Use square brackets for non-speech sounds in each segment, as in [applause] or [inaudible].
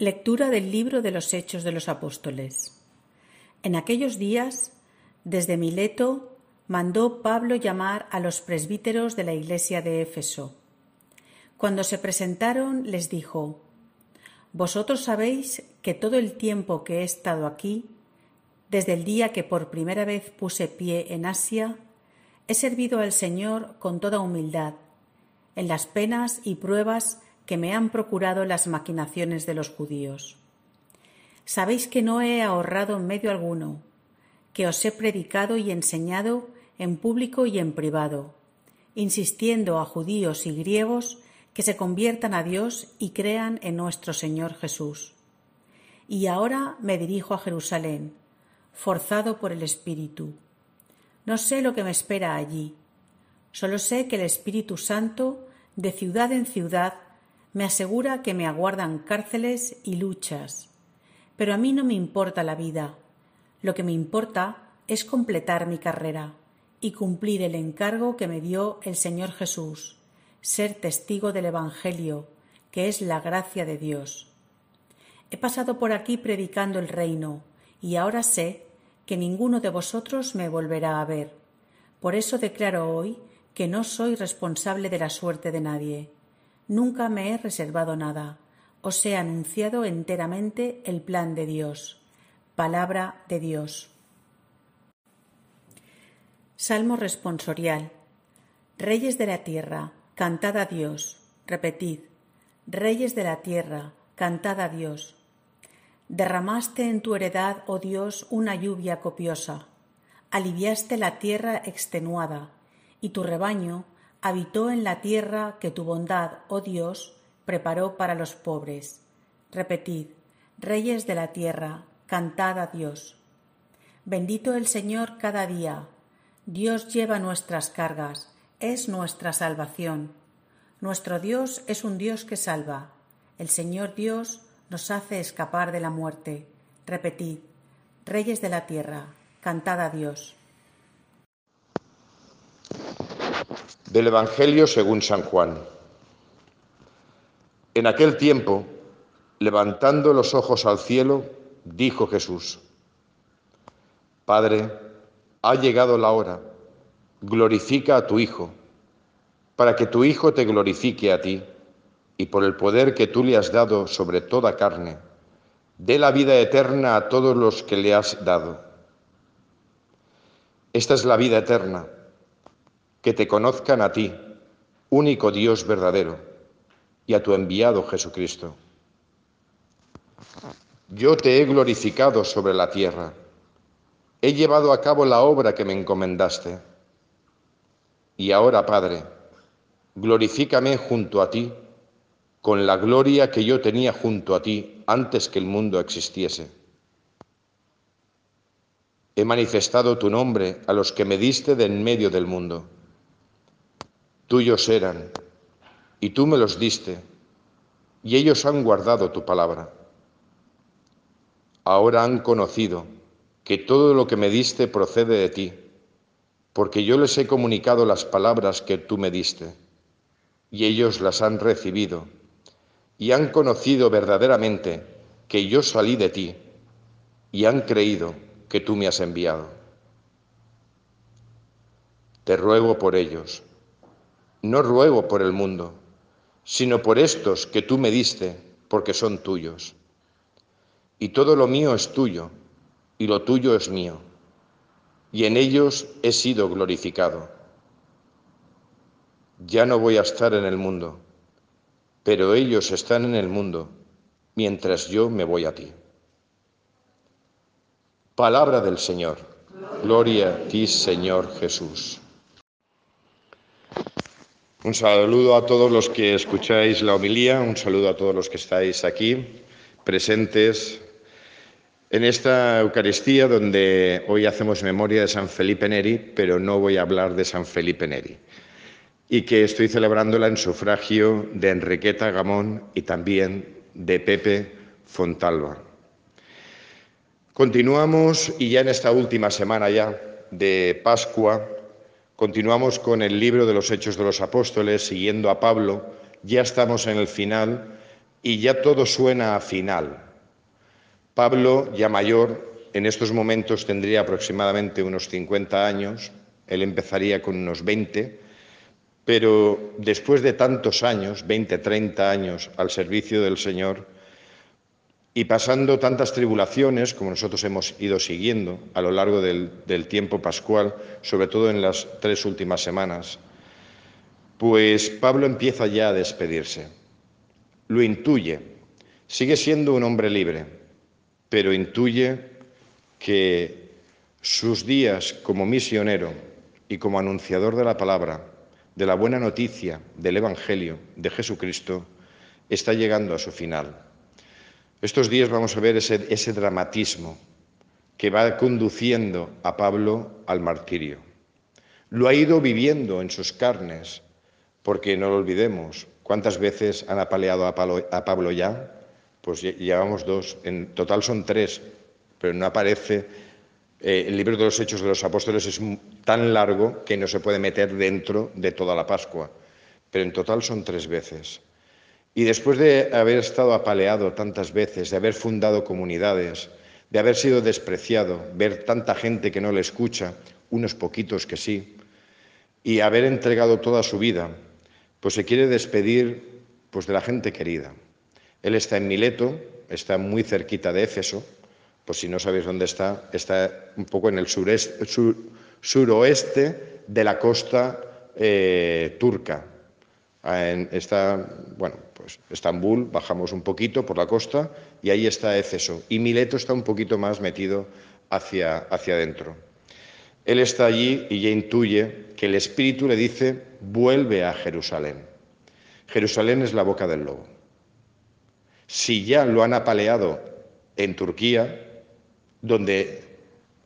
Lectura del libro de los Hechos de los Apóstoles. En aquellos días, desde Mileto, mandó Pablo llamar a los presbíteros de la iglesia de Éfeso. Cuando se presentaron, les dijo, Vosotros sabéis que todo el tiempo que he estado aquí, desde el día que por primera vez puse pie en Asia, he servido al Señor con toda humildad, en las penas y pruebas que me han procurado las maquinaciones de los judíos. Sabéis que no he ahorrado medio alguno, que os he predicado y enseñado en público y en privado, insistiendo a judíos y griegos que se conviertan a Dios y crean en nuestro Señor Jesús. Y ahora me dirijo a Jerusalén, forzado por el Espíritu. No sé lo que me espera allí. Solo sé que el Espíritu Santo, de ciudad en ciudad, me asegura que me aguardan cárceles y luchas. Pero a mí no me importa la vida. Lo que me importa es completar mi carrera y cumplir el encargo que me dio el Señor Jesús, ser testigo del Evangelio, que es la gracia de Dios. He pasado por aquí predicando el reino, y ahora sé que ninguno de vosotros me volverá a ver. Por eso declaro hoy que no soy responsable de la suerte de nadie Nunca me he reservado nada. Os he anunciado enteramente el plan de Dios. Palabra de Dios. Salmo responsorial. Reyes de la tierra, cantad a Dios. Repetid. Reyes de la tierra, cantad a Dios. Derramaste en tu heredad, oh Dios, una lluvia copiosa. Aliviaste la tierra extenuada, y tu rebaño habitó en la tierra que tu bondad, oh Dios, preparó para los pobres. Repetid, reyes de la tierra, cantad a Dios. Bendito el Señor cada día. Dios lleva nuestras cargas, es nuestra salvación. Nuestro Dios es un Dios que salva. El Señor Dios nos hace escapar de la muerte. Repetid, reyes de la tierra, cantad a Dios. Del Evangelio según San Juan. En aquel tiempo, levantando los ojos al cielo, dijo Jesús, Padre, ha llegado la hora, glorifica a tu Hijo, para que tu Hijo te glorifique a ti, y por el poder que tú le has dado sobre toda carne, dé la vida eterna a todos los que le has dado. Esta es la vida eterna que te conozcan a ti, único Dios verdadero, y a tu enviado Jesucristo. Yo te he glorificado sobre la tierra, he llevado a cabo la obra que me encomendaste. Y ahora, Padre, glorifícame junto a ti, con la gloria que yo tenía junto a ti antes que el mundo existiese. He manifestado tu nombre a los que me diste de en medio del mundo tuyos eran, y tú me los diste, y ellos han guardado tu palabra. Ahora han conocido que todo lo que me diste procede de ti, porque yo les he comunicado las palabras que tú me diste, y ellos las han recibido, y han conocido verdaderamente que yo salí de ti, y han creído que tú me has enviado. Te ruego por ellos no ruego por el mundo, sino por estos que tú me diste, porque son tuyos. Y todo lo mío es tuyo, y lo tuyo es mío, y en ellos he sido glorificado. Ya no voy a estar en el mundo, pero ellos están en el mundo, mientras yo me voy a ti. Palabra del Señor. Gloria a ti, Señor Jesús. Un saludo a todos los que escucháis la homilía, un saludo a todos los que estáis aquí presentes en esta Eucaristía donde hoy hacemos memoria de San Felipe Neri, pero no voy a hablar de San Felipe Neri, y que estoy celebrándola en sufragio de Enriqueta Gamón y también de Pepe Fontalba. Continuamos y ya en esta última semana ya de Pascua, Continuamos con el libro de los Hechos de los Apóstoles, siguiendo a Pablo. Ya estamos en el final y ya todo suena a final. Pablo, ya mayor, en estos momentos tendría aproximadamente unos 50 años, él empezaría con unos 20, pero después de tantos años, 20, 30 años al servicio del Señor, y pasando tantas tribulaciones como nosotros hemos ido siguiendo a lo largo del, tiempo pascual, sobre todo en las tres últimas semanas, pues Pablo empieza ya a despedirse. Lo intuye. Sigue siendo un hombre libre, pero intuye que sus días como misionero y como anunciador de la palabra, de la buena noticia del Evangelio de Jesucristo, está llegando a su final. Estos días vamos a ver ese, dramatismo que va conduciendo a Pablo al martirio. Lo ha ido viviendo en sus carnes, porque no lo olvidemos, ¿cuántas veces han apaleado a Pablo, a Pablo ya? Pues llevamos dos, en total son tres, pero no aparece. Eh, el libro de los Hechos de los Apóstoles es tan largo que no se puede meter dentro de toda la Pascua, pero en total son tres veces. Y después de haber estado apaleado tantas veces, de haber fundado comunidades, de haber sido despreciado, ver tanta gente que no le escucha, unos poquitos que sí, y haber entregado toda su vida, pues se quiere despedir pues de la gente querida. Él está en Mileto, está muy cerquita de Éfeso, pues si no sabéis dónde está, está un poco en el sureste, sur, suroeste de la costa eh, turca. En, está, bueno, pues Estambul, bajamos un poquito por la costa y ahí está Éfeso. Y Mileto está un poquito más metido hacia, hacia adentro. Él está allí y ya intuye que el Espíritu le dice, vuelve a Jerusalén. Jerusalén es la boca del lobo. Si ya lo han apaleado en Turquía, donde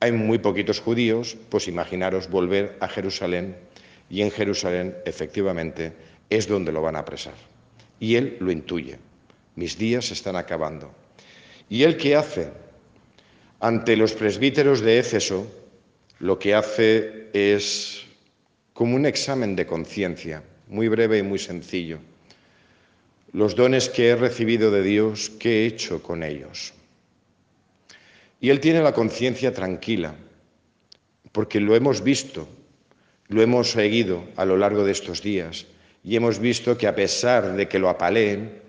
hay muy poquitos judíos, pues imaginaros volver a Jerusalén y en Jerusalén efectivamente es donde lo van a apresar. Y él lo intuye. Mis días están acabando. ¿Y él qué hace? Ante los presbíteros de Éfeso, lo que hace es como un examen de conciencia, muy breve y muy sencillo. Los dones que he recibido de Dios, ¿qué he hecho con ellos? Y él tiene la conciencia tranquila, porque lo hemos visto, lo hemos seguido a lo largo de estos días y hemos visto que a pesar de que lo apaleen,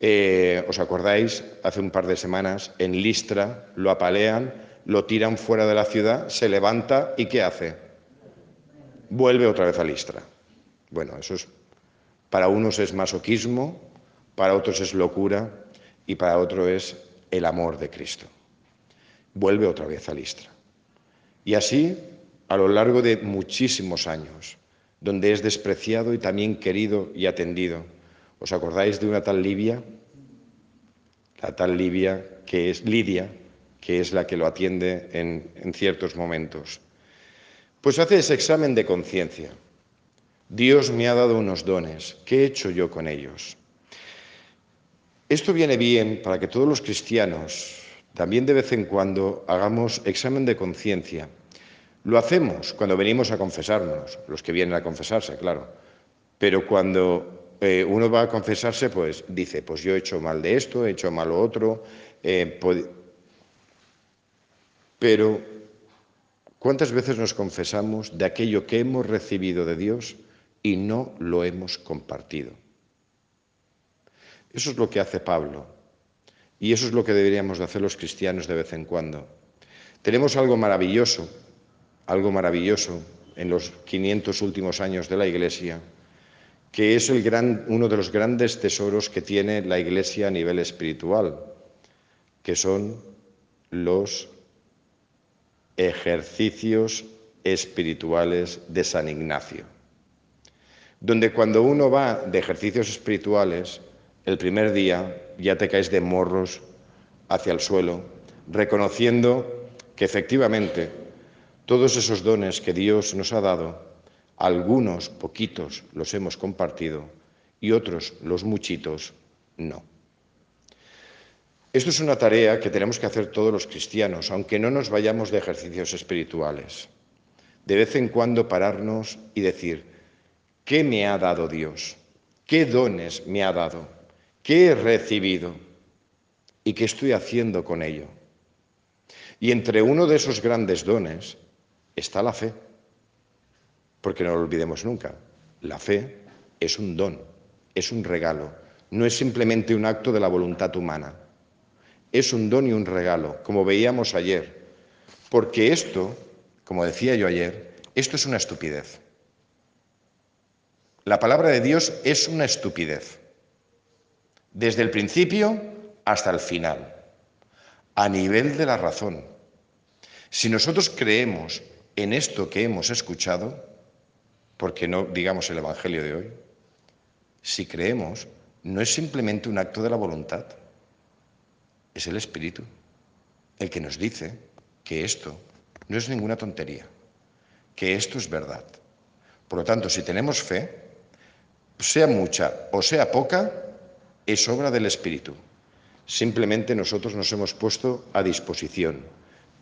eh, ¿os acordáis? Hace un par de semanas en Listra lo apalean, lo tiran fuera de la ciudad, se levanta y ¿qué hace? Vuelve otra vez a Listra. Bueno, eso es, para unos es masoquismo, para otros es locura y para otros es el amor de Cristo. Vuelve otra vez a Listra. Y así a lo largo de muchísimos años donde es despreciado y también querido y atendido. ¿Os acordáis de una tal Libia? La tal Libia que es Lidia, que es la que lo atiende en, en ciertos momentos. Pues hace ese examen de conciencia. Dios me ha dado unos dones, ¿qué he hecho yo con ellos? Esto viene bien para que todos los cristianos también de vez en cuando hagamos examen de conciencia lo hacemos cuando venimos a confesarnos, los que vienen a confesarse, claro. Pero cuando eh, uno va a confesarse, pues dice, pues yo he hecho mal de esto, he hecho mal lo otro. Eh, pero, ¿cuántas veces nos confesamos de aquello que hemos recibido de Dios y no lo hemos compartido? Eso es lo que hace Pablo. Y eso es lo que deberíamos de hacer los cristianos de vez en cuando. Tenemos algo maravilloso algo maravilloso en los 500 últimos años de la Iglesia, que es el gran, uno de los grandes tesoros que tiene la Iglesia a nivel espiritual, que son los ejercicios espirituales de San Ignacio, donde cuando uno va de ejercicios espirituales, el primer día ya te caes de morros hacia el suelo, reconociendo que efectivamente todos esos dones que Dios nos ha dado, algunos poquitos los hemos compartido y otros, los muchitos, no. Esto es una tarea que tenemos que hacer todos los cristianos, aunque no nos vayamos de ejercicios espirituales. De vez en cuando pararnos y decir, ¿qué me ha dado Dios? ¿Qué dones me ha dado? ¿Qué he recibido? ¿Y qué estoy haciendo con ello? Y entre uno de esos grandes dones está la fe. Porque no lo olvidemos nunca, la fe es un don, es un regalo, no es simplemente un acto de la voluntad humana, es un don y un regalo, como veíamos ayer, porque esto, como decía yo ayer, esto es una estupidez. La palabra de Dios es una estupidez, desde el principio hasta el final, a nivel de la razón. Si nosotros creemos en esto que hemos escuchado, porque no digamos el Evangelio de hoy, si creemos, no es simplemente un acto de la voluntad, es el Espíritu el que nos dice que esto no es ninguna tontería, que esto es verdad. Por lo tanto, si tenemos fe, sea mucha o sea poca, es obra del Espíritu. Simplemente nosotros nos hemos puesto a disposición.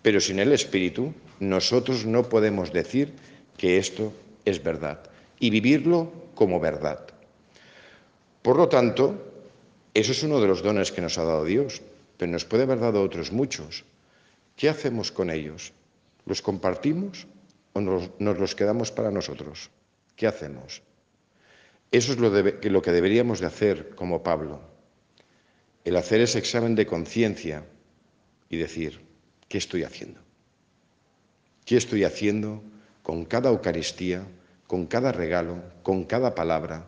Pero sin el Espíritu, nosotros no podemos decir que esto es verdad y vivirlo como verdad. Por lo tanto, eso es uno de los dones que nos ha dado Dios, pero nos puede haber dado otros muchos. ¿Qué hacemos con ellos? ¿Los compartimos o nos, los quedamos para nosotros? ¿Qué hacemos? Eso es lo, lo que deberíamos de hacer como Pablo. El hacer ese examen de conciencia y decir, ¿qué estoy haciendo? ¿Qué estoy haciendo con cada Eucaristía, con cada regalo, con cada palabra,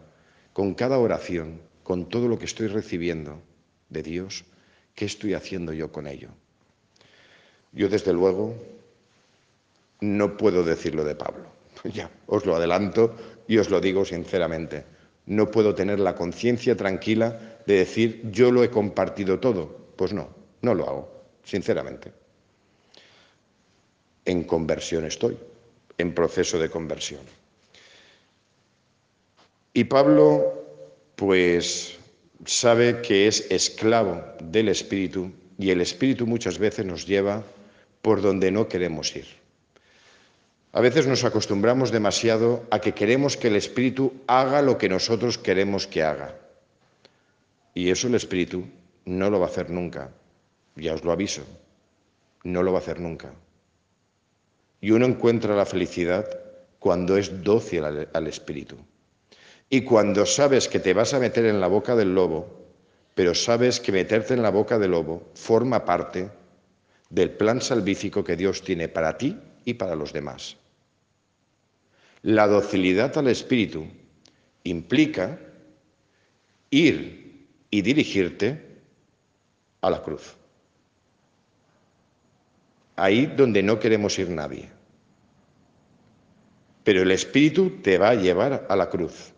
con cada oración, con todo lo que estoy recibiendo de Dios, ¿qué estoy haciendo yo con ello? Yo desde luego no puedo decirlo de Pablo. [laughs] Ya, os lo adelanto y os lo digo sinceramente. No puedo tener la conciencia tranquila de decir yo lo he compartido todo. Pues no, no lo hago, sinceramente. En conversión estoy, en proceso de conversión. Y Pablo, pues, sabe que es esclavo del Espíritu y el Espíritu muchas veces nos lleva por donde no queremos ir. A veces nos acostumbramos demasiado a que queremos que el Espíritu haga lo que nosotros queremos que haga. Y eso el Espíritu no lo va a hacer nunca. Ya os lo aviso. No lo va a hacer nunca. Y uno encuentra la felicidad cuando es dócil al, Espíritu. Y cuando sabes que te vas a meter en la boca del lobo, pero sabes que meterte en la boca del lobo forma parte del plan salvífico que Dios tiene para ti y para los demás. La docilidad al Espíritu implica ir y dirigirte a la cruz. Ahí donde no queremos ir nadie. Pero el Espíritu te va a llevar a la cruz.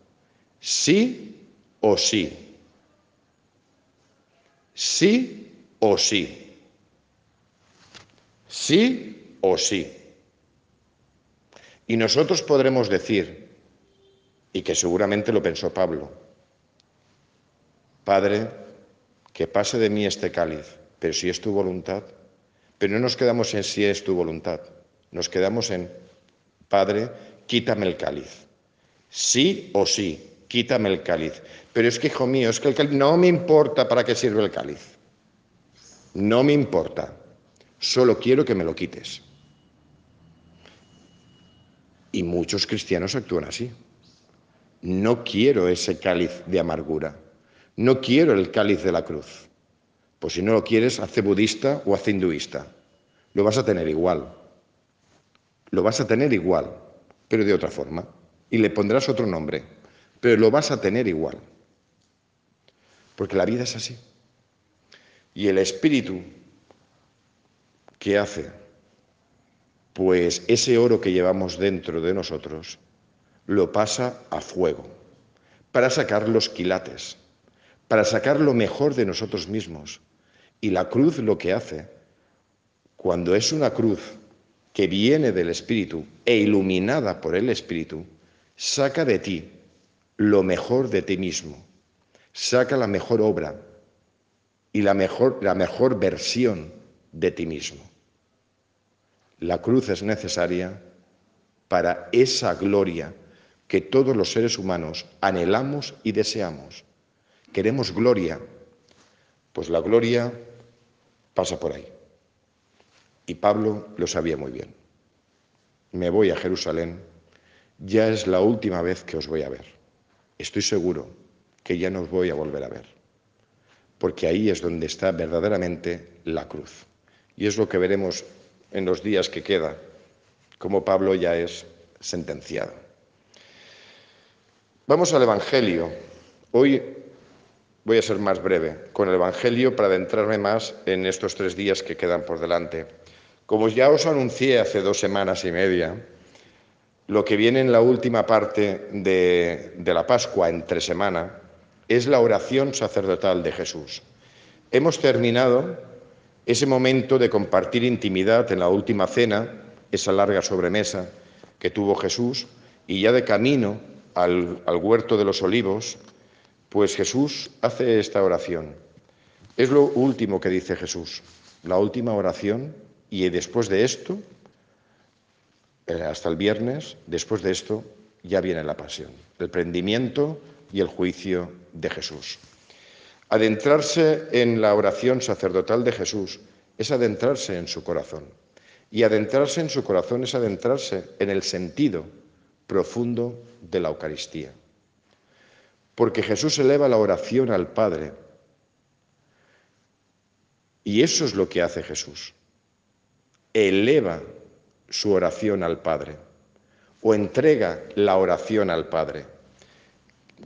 Sí o sí. Sí o sí. Sí o sí. Y nosotros podremos decir, y que seguramente lo pensó Pablo, Padre, que pase de mí este cáliz, pero si es tu voluntad, pero no nos quedamos en si es tu voluntad, nos quedamos en, Padre, quítame el cáliz. Sí o sí, quítame el cáliz. Pero es que, hijo mío, es que el cáliz no me importa para qué sirve el cáliz. No me importa. Solo quiero que me lo quites. Y muchos cristianos actúan así. No quiero ese cáliz de amargura. No quiero el cáliz de la cruz. Pues si no lo quieres, hace budista o hace hinduista. Lo vas a tener igual. Lo vas a tener igual pero de otra forma. Y le pondrás otro nombre, pero lo vas a tener igual. Porque la vida es así. Y el espíritu, ¿qué hace? Pues ese oro que llevamos dentro de nosotros lo pasa a fuego para sacar los quilates, para sacar lo mejor de nosotros mismos. Y la cruz lo que hace, cuando es una cruz que viene del Espíritu e iluminada por el Espíritu, saca de ti lo mejor de ti mismo, saca la mejor obra y la mejor, la mejor versión de ti mismo. La cruz es necesaria para esa gloria que todos los seres humanos anhelamos y deseamos, queremos gloria, pues la gloria pasa por ahí. Y Pablo lo sabía muy bien. Me voy a Jerusalén, ya es la última vez que os voy a ver. Estoy seguro que ya no os voy a volver a ver, porque ahí es donde está verdaderamente la cruz. Y es lo que veremos en los días que queda, como Pablo ya es sentenciado. Vamos al Evangelio. Hoy voy a ser más breve con el Evangelio para adentrarme más en estos tres días que quedan por delante. Como ya os anuncié hace dos semanas y media, lo que viene en la última parte de, la Pascua, entre semana, es la oración sacerdotal de Jesús. Hemos terminado ese momento de compartir intimidad en la última cena, esa larga sobremesa que tuvo Jesús, y ya de camino al, huerto de los olivos, pues Jesús hace esta oración. Es lo último que dice Jesús, la última oración, y después de esto, eh, hasta el viernes, después de esto, ya viene la pasión, el prendimiento y el juicio de Jesús. Adentrarse en la oración sacerdotal de Jesús es adentrarse en su corazón. Y adentrarse en su corazón es adentrarse en el sentido profundo de la Eucaristía. Porque Jesús eleva la oración al Padre. Y eso es lo que hace Jesús. Eleva su oración al Padre o entrega la oración al Padre.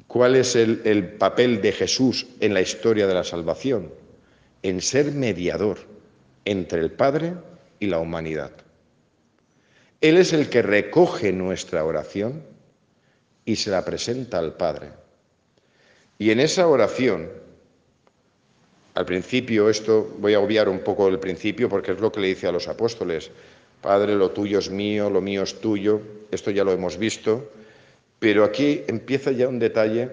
¿Cuál es el, papel de Jesús en la historia de la salvación? En ser mediador entre el Padre y la humanidad. Él es el que recoge nuestra oración y se la presenta al Padre. Y en esa oración, al principio, esto voy a obviar un poco el principio porque es lo que le dice a los apóstoles, Padre, lo tuyo es mío, lo mío es tuyo, esto ya lo hemos visto, pero aquí empieza ya un detalle,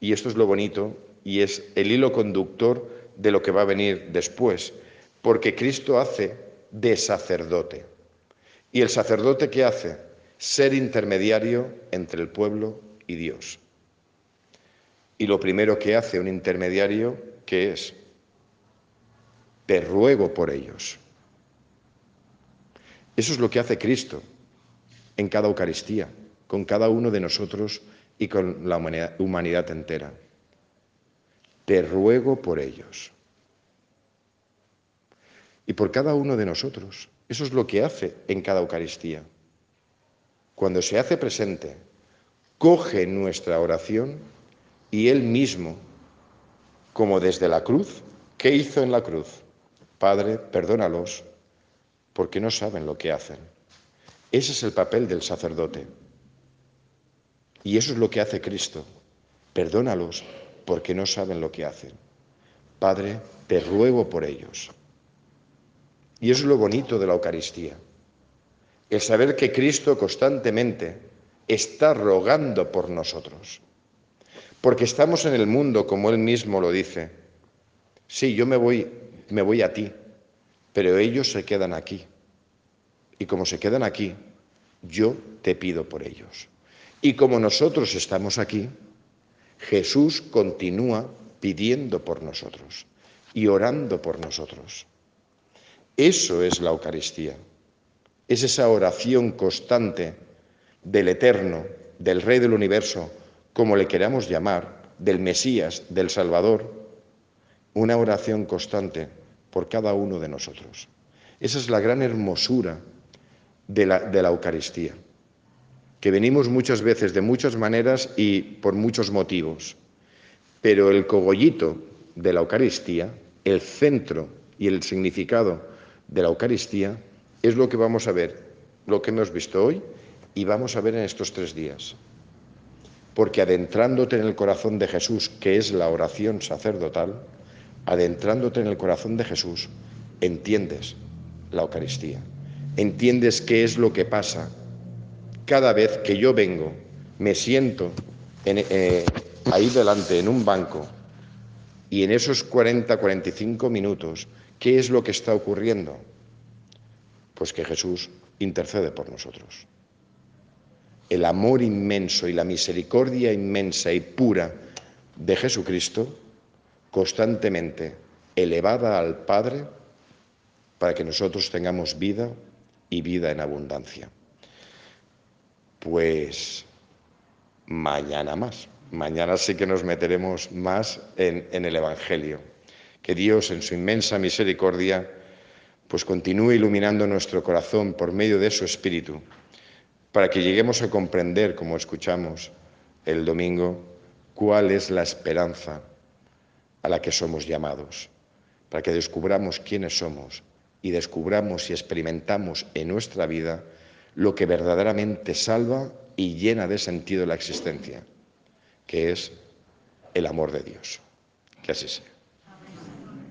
y esto es lo bonito, y es el hilo conductor de lo que va a venir después, porque Cristo hace de sacerdote. ¿Y el sacerdote qué hace? Ser intermediario entre el pueblo y Dios. Y lo primero que hace un intermediario, ¿qué es? Te ruego por ellos. Eso es lo que hace Cristo en cada Eucaristía, con cada uno de nosotros y con la humanidad, humanidad entera. Te ruego por ellos. Y por cada uno de nosotros. Eso es lo que hace en cada Eucaristía. Cuando se hace presente, coge nuestra oración y Él mismo, como desde la cruz, ¿qué hizo en la cruz? Padre, perdónalos, porque no saben lo que hacen. Ese es el papel del sacerdote. Y eso es lo que hace Cristo. Perdónalos, porque no saben lo que hacen. Padre, te ruego por ellos. Y eso es lo bonito de la Eucaristía. El saber que Cristo constantemente está rogando por nosotros. Porque estamos en el mundo, como Él mismo lo dice. Sí, yo me voy, me voy a ti, pero ellos se quedan aquí. Y como se quedan aquí, yo te pido por ellos. Y como nosotros estamos aquí, Jesús continúa pidiendo por nosotros y orando por nosotros. Eso es la Eucaristía. Es esa oración constante del Eterno, del Rey del Universo, como le queramos llamar, del Mesías, del Salvador, una oración constante por cada uno de nosotros. Esa es la gran hermosura de la, de la Eucaristía, que venimos muchas veces de muchas maneras y por muchos motivos, pero el cogollito de la Eucaristía, el centro y el significado de la Eucaristía es lo que vamos a ver, lo que hemos visto hoy y vamos a ver en estos tres días. Porque adentrándote en el corazón de Jesús, que es la oración sacerdotal, adentrándote en el corazón de Jesús, entiendes la Eucaristía. Entiendes qué es lo que pasa cada vez que yo vengo, me siento eh, ahí delante en un banco y en esos 40, 45 minutos ¿Qué es lo que está ocurriendo? Pues que Jesús intercede por nosotros. El amor inmenso y la misericordia inmensa y pura de Jesucristo constantemente elevada al Padre para que nosotros tengamos vida y vida en abundancia. Pues mañana más. Mañana sí que nos meteremos más en, el Evangelio. Que Dios, en su inmensa misericordia, pues continúe iluminando nuestro corazón por medio de su Espíritu, para que lleguemos a comprender, como escuchamos el domingo, cuál es la esperanza a la que somos llamados, para que descubramos quiénes somos y descubramos y experimentamos en nuestra vida lo que verdaderamente salva y llena de sentido la existencia, que es el amor de Dios. Que así sea.